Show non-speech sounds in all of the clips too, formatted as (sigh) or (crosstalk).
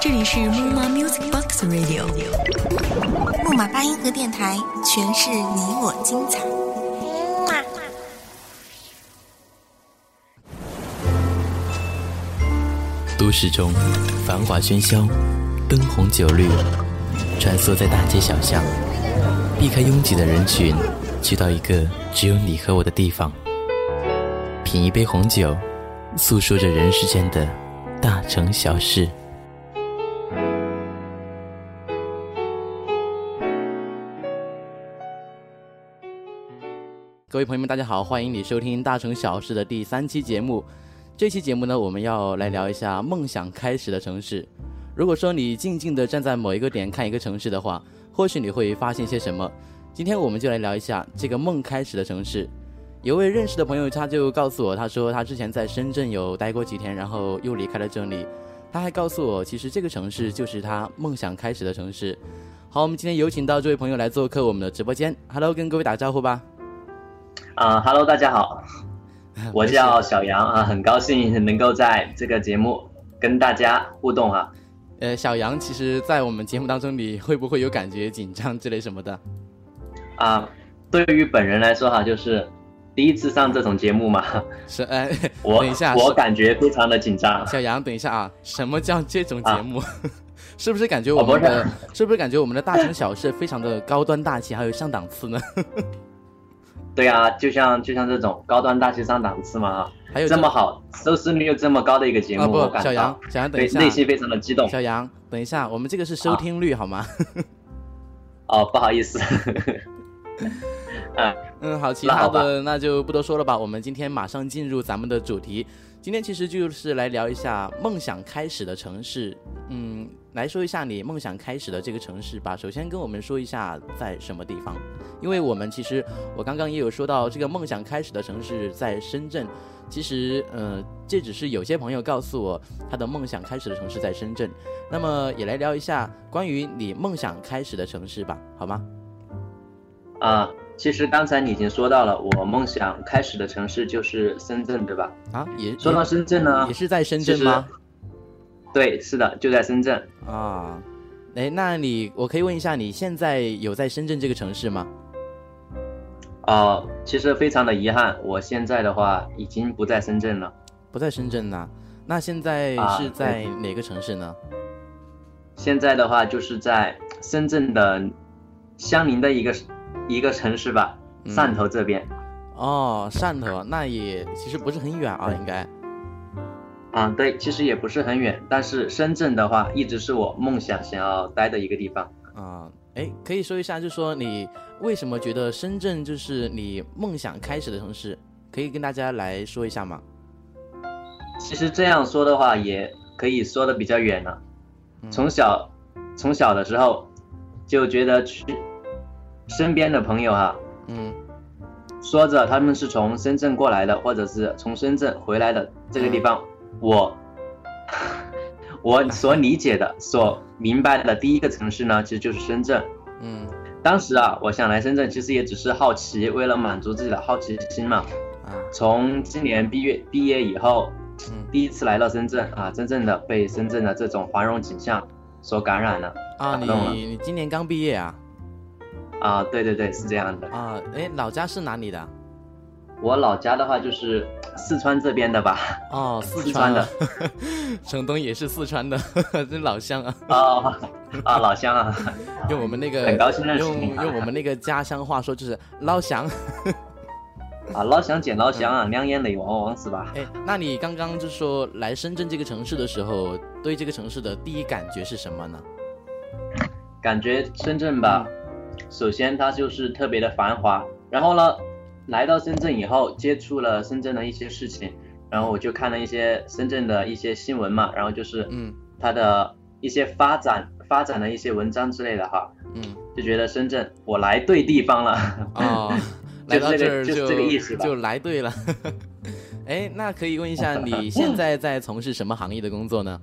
这里是木马 Music Box Radio，木马八音盒电台，诠释你我精彩。都市中，繁华喧嚣，灯红酒绿，穿梭在大街小巷，避开拥挤的人群，去到一个只有你和我的地方，品一杯红酒，诉说着人世间的大成小事。各位朋友们，大家好，欢迎你收听《大城小事》的第三期节目。这期节目呢，我们要来聊一下梦想开始的城市。如果说你静静地站在某一个点看一个城市的话，或许你会发现些什么。今天我们就来聊一下这个梦开始的城市。有位认识的朋友，他就告诉我，他说他之前在深圳有待过几天，然后又离开了这里。他还告诉我，其实这个城市就是他梦想开始的城市。好，我们今天有请到这位朋友来做客我们的直播间。Hello，跟各位打招呼吧。啊哈喽，大家好，(laughs) 我叫小杨啊，很高兴能够在这个节目跟大家互动哈。呃，小杨，其实，在我们节目当中，你会不会有感觉紧张之类什么的？啊，对于本人来说哈，就是第一次上这种节目嘛。是，哎，(laughs) 我等一下，我感觉非常的紧张。小杨，等一下啊，什么叫这种节目？(laughs) 是不是感觉我们的？(laughs) 是不是感觉我们的大城小事非常的高端大气，还有上档次呢？对啊，就像就像这种高端大气上档次嘛哈，还有这么好收视率又这么高的一个节目，不，小杨，小杨等一下，内心非常的激动。小杨，等一下，我们这个是收听率好吗？哦，不好意思。嗯嗯，好，其他的那就不多说了吧。我们今天马上进入咱们的主题。今天其实就是来聊一下梦想开始的城市。嗯，来说一下你梦想开始的这个城市吧。首先跟我们说一下在什么地方，因为我们其实我刚刚也有说到这个梦想开始的城市在深圳。其实，呃，这只是有些朋友告诉我他的梦想开始的城市在深圳。那么也来聊一下关于你梦想开始的城市吧，好吗？啊。其实刚才你已经说到了，我梦想开始的城市就是深圳，对吧？啊，也说到深圳呢，也是在深圳吗？对，是的，就在深圳。啊，哎，那你我可以问一下，你现在有在深圳这个城市吗？哦，其实非常的遗憾，我现在的话已经不在深圳了。不在深圳了，那现在是在哪个城市呢？现在的话就是在深圳的相邻的一个。一个城市吧，汕头这边。哦，汕头那也其实不是很远啊，应该。啊，对，其实也不是很远，但是深圳的话，一直是我梦想想要待的一个地方。啊，哎，可以说一下，就说你为什么觉得深圳就是你梦想开始的城市？可以跟大家来说一下吗？其实这样说的话，也可以说的比较远了。从小，从小的时候就觉得去。身边的朋友哈，嗯，说着他们是从深圳过来的，或者是从深圳回来的这个地方，我，(laughs) 我所理解的、所明白的第一个城市呢，其实就是深圳。嗯，当时啊，我想来深圳，其实也只是好奇，为了满足自己的好奇心嘛。啊，从今年毕业毕业以后，第一次来到深圳啊，真正的被深圳的这种繁荣景象所感染了。啊，你你今年刚毕业啊？啊，对对对，是这样的啊。哎，老家是哪里的？我老家的话就是四川这边的吧。哦，四川的，(laughs) 城东也是四川的，(laughs) 这老乡啊。啊啊，老乡啊。用我们那个 (laughs) 很高兴认识用用我们那个家乡话说就是老乡。啊，老乡见老乡啊，两眼泪汪汪是吧？哎，那你刚刚就说来深圳这个城市的时候，对这个城市的第一感觉是什么呢？感觉深圳吧。首先，它就是特别的繁华。然后呢，来到深圳以后，接触了深圳的一些事情，然后我就看了一些深圳的一些新闻嘛，然后就是嗯，它的一些发展发展的一些文章之类的哈，嗯，就觉得深圳我来对地方了啊，(laughs) 来到这儿就这个意思吧就来对了。(laughs) 哎，那可以问一下，你现在在从事什么行业的工作呢？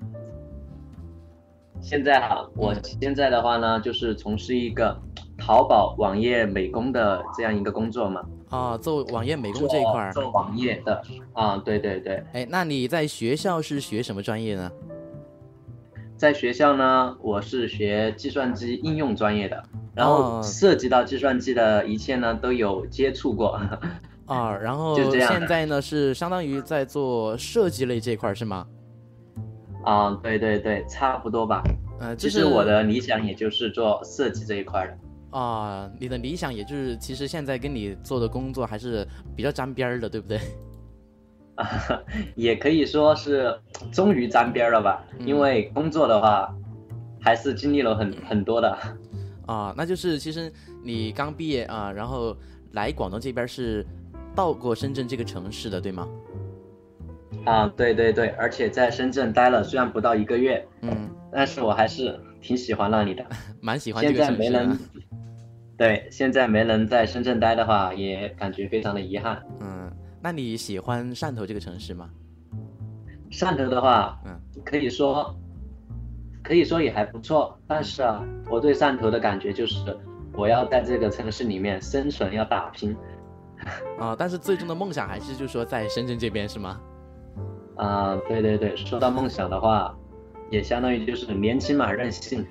现在哈，我现在的话呢，就是从事一个。淘宝网页美工的这样一个工作嘛？啊，做网页美工这一块儿。做网页的啊，对对对。哎，那你在学校是学什么专业呢？在学校呢，我是学计算机应用专业的，然后涉及到计算机的一切呢，都有接触过。啊，(laughs) 然后现在呢是相当于在做设计类这一块是吗？啊，对对对，差不多吧。呃，其实我的理想也就是做设计这一块的。啊，你的理想也就是，其实现在跟你做的工作还是比较沾边儿的，对不对？啊，(laughs) 也可以说是终于沾边了吧。因为工作的话，还是经历了很很多的。啊，那就是其实你刚毕业啊，然后来广东这边是到过深圳这个城市的，对吗？啊，对对对，而且在深圳待了虽然不到一个月，嗯，但是我还是挺喜欢那里的，(laughs) 蛮喜欢这个城市。对，现在没能在深圳待的话，也感觉非常的遗憾。嗯，那你喜欢汕头这个城市吗？汕头的话，嗯，可以说，可以说也还不错。但是啊，我对汕头的感觉就是，我要在这个城市里面生存，要打拼。啊，但是最终的梦想还是就是说在深圳这边是吗？啊，对对对，说到梦想的话，也相当于就是年轻嘛，任性。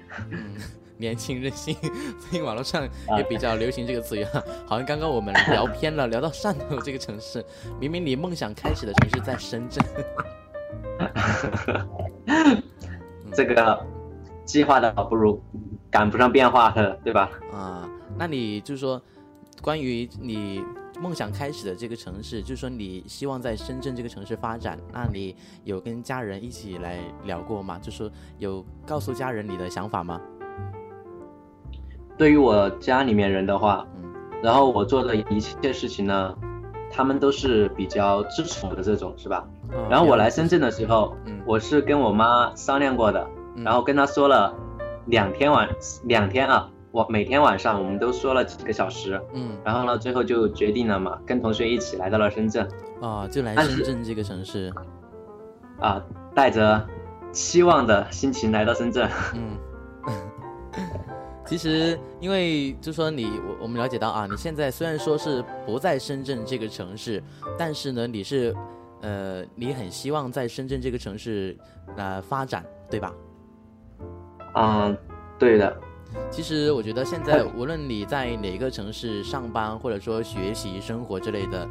(laughs) 年轻任性，所以网络上也比较流行这个词语哈。(laughs) 好像刚刚我们聊偏了，(laughs) 聊到汕头这个城市，明明你梦想开始的城市在深圳。这个计划的不如赶不上变化的，对吧？啊，那你就是说，关于你梦想开始的这个城市，就是说你希望在深圳这个城市发展，那你有跟家人一起来聊过吗？就是有告诉家人你的想法吗？对于我家里面人的话，嗯，然后我做的一切事情呢，他们都是比较支持我的这种，是吧？然后我来深圳的时候，嗯，我是跟我妈商量过的，然后跟她说了两天晚两天啊，我每天晚上我们都说了几个小时，嗯，然后呢，最后就决定了嘛，跟同学一起来到了深圳，啊，就来深圳这个城市，啊，带着期望的心情来到深圳，嗯。(laughs) 其实，因为就说你我我们了解到啊，你现在虽然说是不在深圳这个城市，但是呢，你是，呃，你很希望在深圳这个城市，呃，发展，对吧？嗯，对的。其实我觉得现在无论你在哪个城市上班，或者说学习、生活之类的，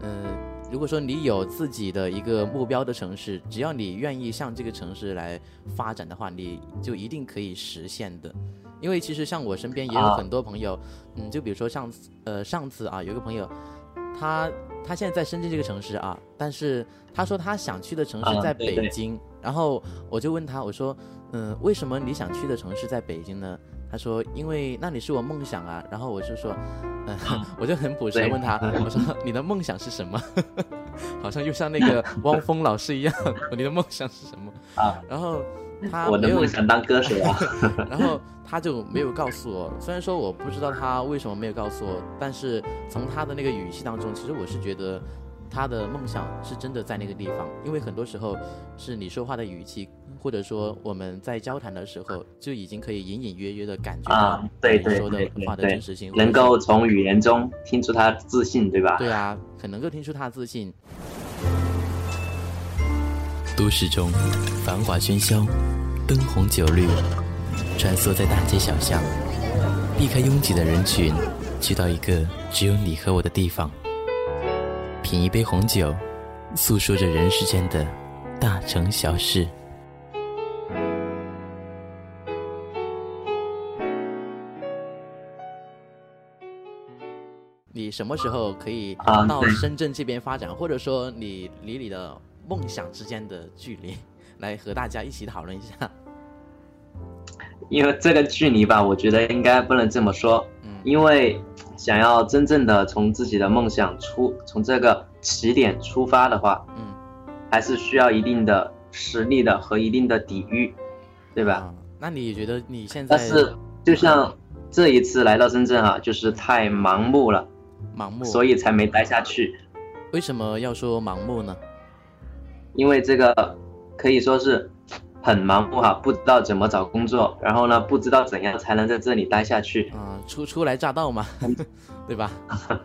嗯，如果说你有自己的一个目标的城市，只要你愿意向这个城市来发展的话，你就一定可以实现的。因为其实像我身边也有很多朋友，嗯，就比如说上次，呃，上次啊，有个朋友，他他现在在深圳这个城市啊，但是他说他想去的城市在北京，然后我就问他，我说，嗯，为什么你想去的城市在北京呢？他说，因为那里是我梦想啊。然后我就说，嗯，我就很朴实的问他，我说 (laughs) 你的梦想是什么？(laughs) 好像又像那个汪峰老师一样，(laughs) 你的梦想是什么？啊，然后。他我的梦想当歌手啊，(laughs) 然后他就没有告诉我。虽然说我不知道他为什么没有告诉我，但是从他的那个语气当中，其实我是觉得他的梦想是真的在那个地方。因为很多时候是你说话的语气，或者说我们在交谈的时候，就已经可以隐隐约约的感觉到你说的话的真实性，能够从语言中听出他自信，对吧？对啊，很能够听出他自信。都市中，繁华喧嚣，灯红酒绿，穿梭在大街小巷，避开拥挤的人群，去到一个只有你和我的地方，品一杯红酒，诉说着人世间的大城小事。你什么时候可以到深圳这边发展？或者说，你离你的？梦想之间的距离，(laughs) 来和大家一起讨论一下。因为这个距离吧，我觉得应该不能这么说。嗯。因为想要真正的从自己的梦想出，从这个起点出发的话，嗯，还是需要一定的实力的和一定的底蕴，对吧？那你觉得你现在？但是就像这一次来到深圳啊，就是太盲目了，盲目，所以才没待下去。为什么要说盲目呢？因为这个可以说是很盲目哈，不知道怎么找工作，然后呢，不知道怎样才能在这里待下去。啊，初初来乍到嘛，(laughs) 对吧？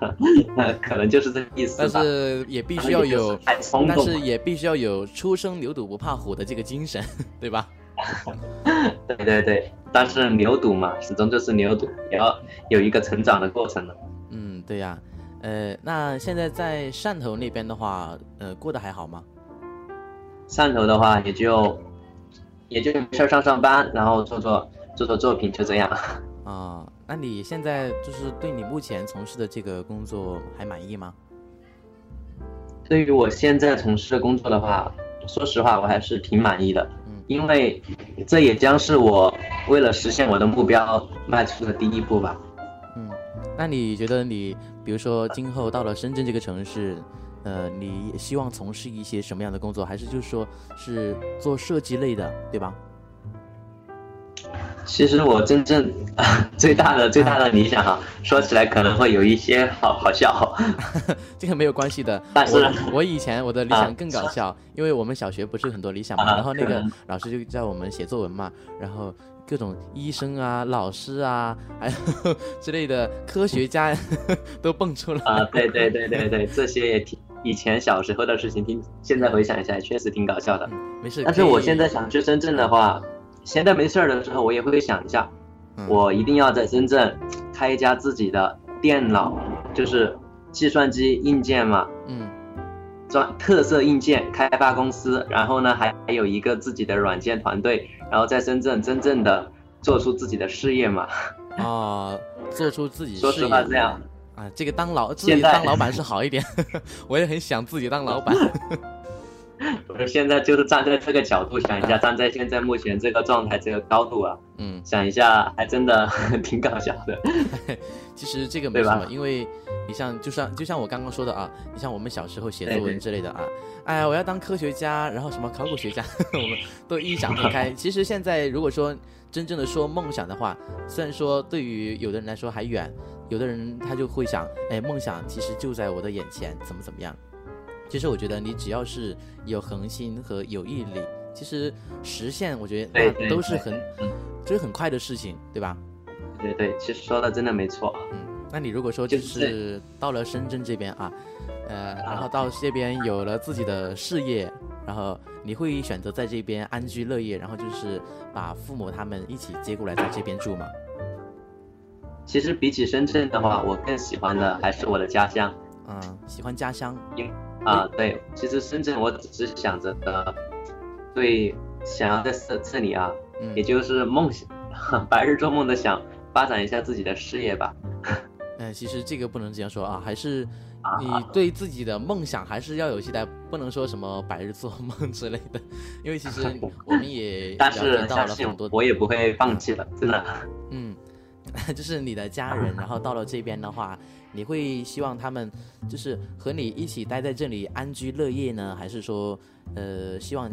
(laughs) 可能就是这个意思。但是也必须要有，但是也必须要有初生牛犊不怕虎的这个精神，(laughs) 对吧？对对对，但是牛犊嘛，始终就是牛犊，也要有一个成长的过程的。嗯，对呀。呃，那现在在汕头那边的话，呃，过得还好吗？汕头的话，也就也就没事上上班，然后做做做做作品，就这样。(laughs) 啊，那你现在就是对你目前从事的这个工作还满意吗？对于我现在从事的工作的话，说实话，我还是挺满意的。嗯，因为这也将是我为了实现我的目标迈出的第一步吧。嗯，那你觉得你？比如说，今后到了深圳这个城市，呃，你希望从事一些什么样的工作？还是就是说是做设计类的，对吧？其实我真正 (laughs) 最大的最大的理想哈，说起来可能会有一些好好笑，(laughs) 这个没有关系的。但是，我以前我的理想更搞笑，因为我们小学不是很多理想嘛，然后那个老师就叫我们写作文嘛，然后。各种医生啊、老师啊，还有 (laughs) 之类的科学家都蹦出来啊！对对对对对，这些也挺以前小时候的事情，听现在回想一下，确实挺搞笑的。没事。但是我现在想去深圳的话，闲着没事儿的时候，我也会想一下，我一定要在深圳开一家自己的电脑，就是计算机硬件嘛。嗯。专特色硬件开发公司，然后呢，还还有一个自己的软件团队，然后在深圳真正的做出自己的事业嘛？啊，做出自己说实话这样啊，这个当老自己当老板是好一点，(laughs) 我也很想自己当老板。(laughs) 我现在就是站在这个角度想一下，站在现在目前这个状态、这个高度啊，嗯，想一下还真的 (laughs) 挺搞笑的。其实这个没什么，因为你像就像就像我刚刚说的啊，你像我们小时候写作文之类的啊，哎呀，我要当科学家，然后什么考古学家，我们都异想天开。其实现在如果说真正的说梦想的话，虽然说对于有的人来说还远，有的人他就会想，哎，梦想其实就在我的眼前，怎么怎么样。其实我觉得你只要是有恒心和有毅力，其实实现我觉得那都是很，就是很快的事情，对吧？对对，其实说的真的没错。嗯，那你如果说就是到了深圳这边啊，呃，然后到这边有了自己的事业，然后你会选择在这边安居乐业，然后就是把父母他们一起接过来在这边住吗？其实比起深圳的话，我更喜欢的还是我的家乡。嗯，喜欢家乡，因啊对，其实深圳我只是想着的，对，想要在这这里啊，也就是梦想，(laughs) 白日做梦的想发展一下自己的事业吧。(laughs) 哎，其实这个不能这样说啊，还是 (laughs) 你对自己的梦想还是要有期待，不能说什么白日做梦 (laughs) 之类的，因为其实 (laughs) 我们也了解到了很多，我也不会放弃的，真的。嗯，就是你的家人，然后到了这边的话。你会希望他们就是和你一起待在这里安居乐业呢，还是说，呃，希望，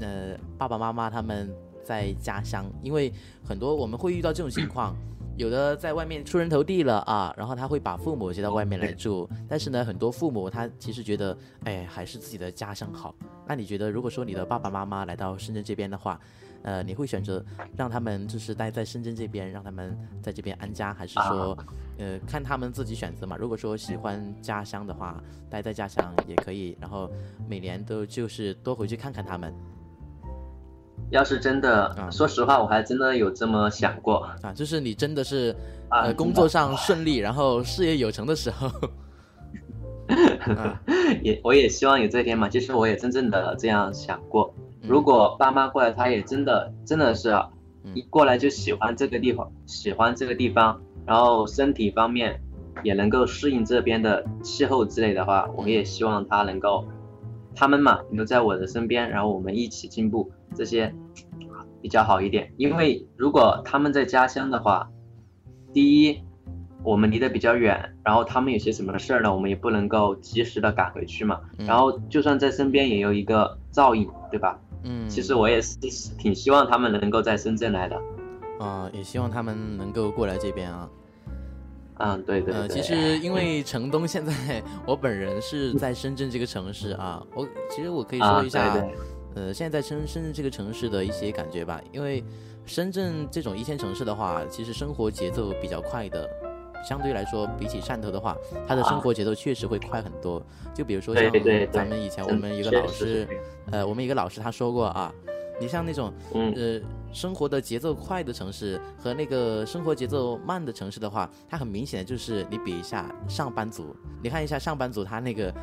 呃，爸爸妈妈他们在家乡？因为很多我们会遇到这种情况，有的在外面出人头地了啊，然后他会把父母接到外面来住，但是呢，很多父母他其实觉得，哎，还是自己的家乡好。那你觉得，如果说你的爸爸妈妈来到深圳这边的话，呃，你会选择让他们就是待在深圳这边，让他们在这边安家，还是说，呃，看他们自己选择嘛？如果说喜欢家乡的话，待在家乡也可以，然后每年都就是多回去看看他们。要是真的，说实话，我还真的有这么想过。啊，就是你真的是呃工作上顺利，然后事业有成的时候，(laughs) 也我也希望有这一天嘛。其实我也真正的这样想过。如果爸妈过来，他也真的真的是一过来就喜欢这个地方，喜欢这个地方，然后身体方面也能够适应这边的气候之类的话，我也希望他能够，他们嘛留在我的身边，然后我们一起进步，这些比较好一点。因为如果他们在家乡的话，第一，我们离得比较远，然后他们有些什么事儿呢，我们也不能够及时的赶回去嘛。然后就算在身边，也有一个照应，对吧？嗯，其实我也是挺希望他们能够在深圳来的，啊，也希望他们能够过来这边啊。嗯，对对。呃，其实因为城东现在我本人是在深圳这个城市啊，我其实我可以说一下，呃，现在在深深圳这个城市的一些感觉吧。因为深圳这种一线城市的话，其实生活节奏比较快的，相对来说比起汕头的话，它的生活节奏确实会快很多。就比如说像咱们以前我们一个老师，呃，我们一个老师他说过啊，你像那种呃。生活的节奏快的城市和那个生活节奏慢的城市的话，它很明显的就是你比一下上班族，你看一下上班族他那个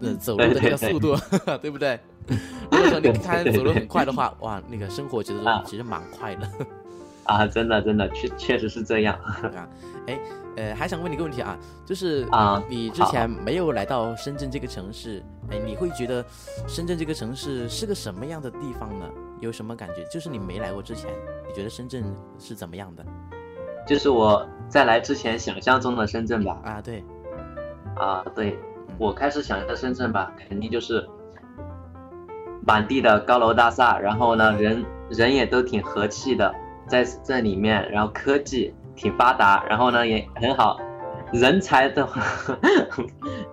呃走路的那个速度，(laughs) 对不对？(laughs) 如果说你看走路很快的话，哇，那个生活节奏其实蛮快的。(laughs) 啊，真的真的确确实是这样。啊，哎，呃，还想问你一个问题啊，就是啊，你之前没有来到深圳这个城市，哎，你会觉得深圳这个城市是个什么样的地方呢？有什么感觉？就是你没来过之前，你觉得深圳是怎么样的？就是我在来之前想象中的深圳吧。啊，对。啊，对。我开始想象深圳吧，肯定就是满地的高楼大厦，然后呢，人人也都挺和气的，在这里面，然后科技挺发达，然后呢也很好。人才的话，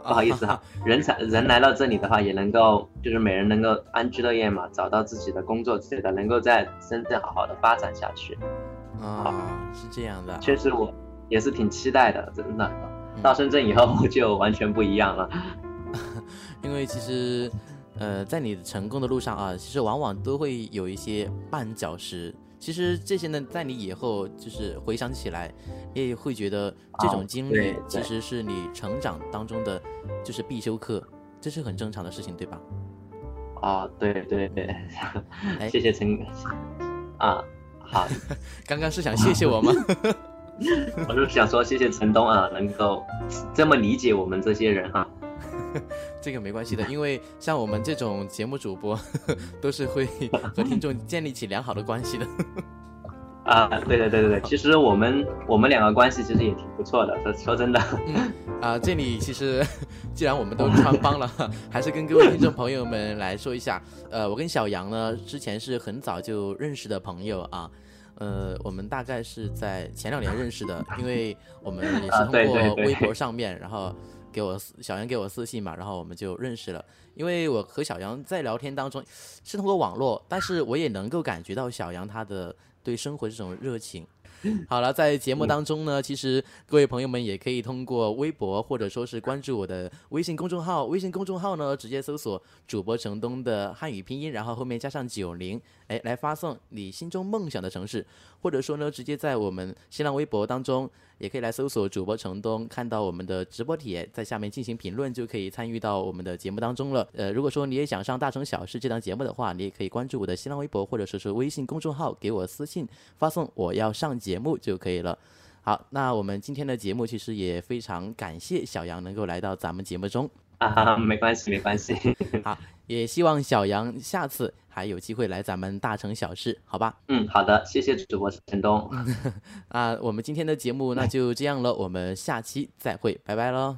不好意思哈，人才人来到这里的话，也能够就是每人能够安居乐业嘛，找到自己的工作之类的，能够在深圳好好的发展下去。啊，是这样的。确实我也是挺期待的，真的。到深圳以后就完全不一样了。(laughs) 因为其实，呃，在你成功的路上啊，其实往往都会有一些绊脚石。其实这些呢，在你以后就是回想起来，也会觉得这种经历其实是你成长当中的就是必修课，这是很正常的事情，对吧？啊，对对对，谢谢陈啊，好，(laughs) 刚刚是想谢谢我吗？(laughs) 我是想说谢谢陈东啊，能够这么理解我们这些人哈。(laughs) 这个没关系的，因为像我们这种节目主播，(laughs) 都是会和听众建立起良好的关系的。(laughs) 啊，对对对对对，其实我们我们两个关系其实也挺不错的，说说真的。啊，这里其实既然我们都穿帮了，还是跟各位听众朋友们来说一下，呃，我跟小杨呢之前是很早就认识的朋友啊，呃，我们大概是在前两年认识的，因为我们也是通过微博上面，然后。给我小杨给我私信嘛，然后我们就认识了。因为我和小杨在聊天当中是通过网络，但是我也能够感觉到小杨他的对生活这种热情。(laughs) 好了，在节目当中呢，其实各位朋友们也可以通过微博或者说是关注我的微信公众号，微信公众号呢直接搜索主播城东的汉语拼音，然后后面加上九零，哎，来发送你心中梦想的城市，或者说呢直接在我们新浪微博当中。也可以来搜索主播程东，看到我们的直播帖，在下面进行评论，就可以参与到我们的节目当中了。呃，如果说你也想上《大城小事》这档节目的话，你也可以关注我的新浪微博或者说是微信公众号，给我私信发送“我要上节目”就可以了。好，那我们今天的节目其实也非常感谢小杨能够来到咱们节目中。啊，没关系，没关系。好，也希望小杨下次还有机会来咱们大城小事，好吧？嗯，好的，谢谢主播陈东。(laughs) 啊，我们今天的节目那就这样了，我们下期再会，拜拜喽。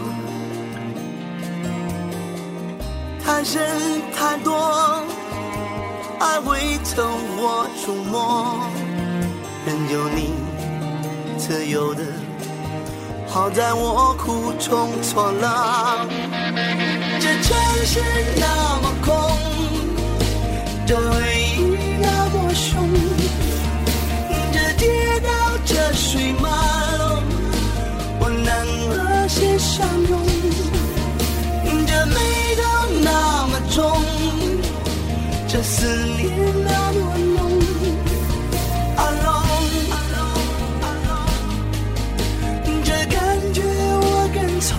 太深太多。爱未透我触摸，任由你自由的，好在我苦中作乐。这城市那么空，这回忆那么凶，这街道这水马龙，我难和谁相拥？也没到那么重，这思念那么浓。Alone，Alone，Alone，这感觉我跟从。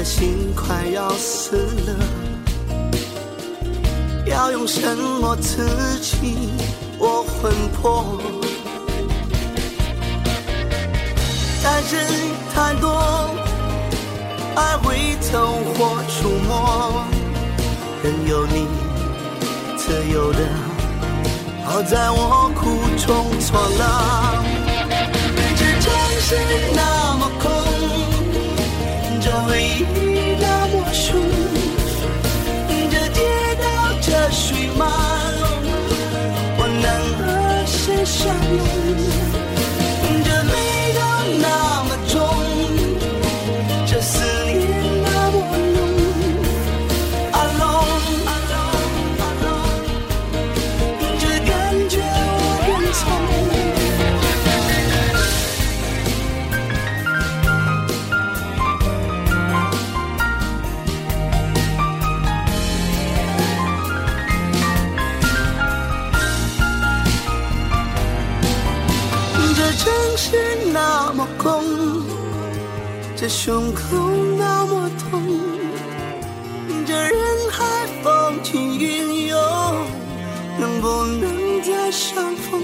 的心快要死了，要用什么刺激我魂魄？太深太多，爱会走火出没，任由你自由的，好在我苦中作乐。这城市那么空。这回忆和谁相拥？这胸口那么痛，这人海风起云涌，能不能再相逢？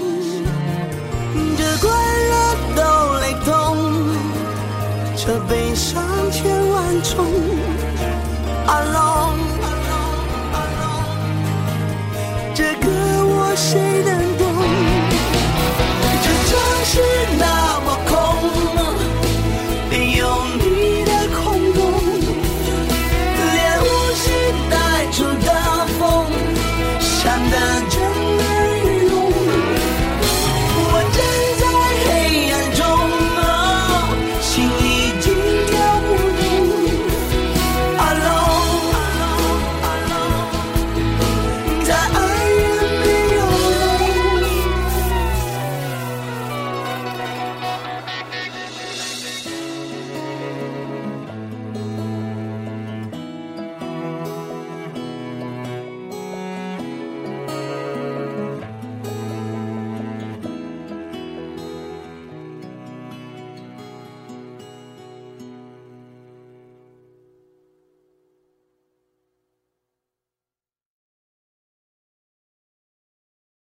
这快乐都雷同，这悲伤千万种。Alone，这个我谁能懂？这城市。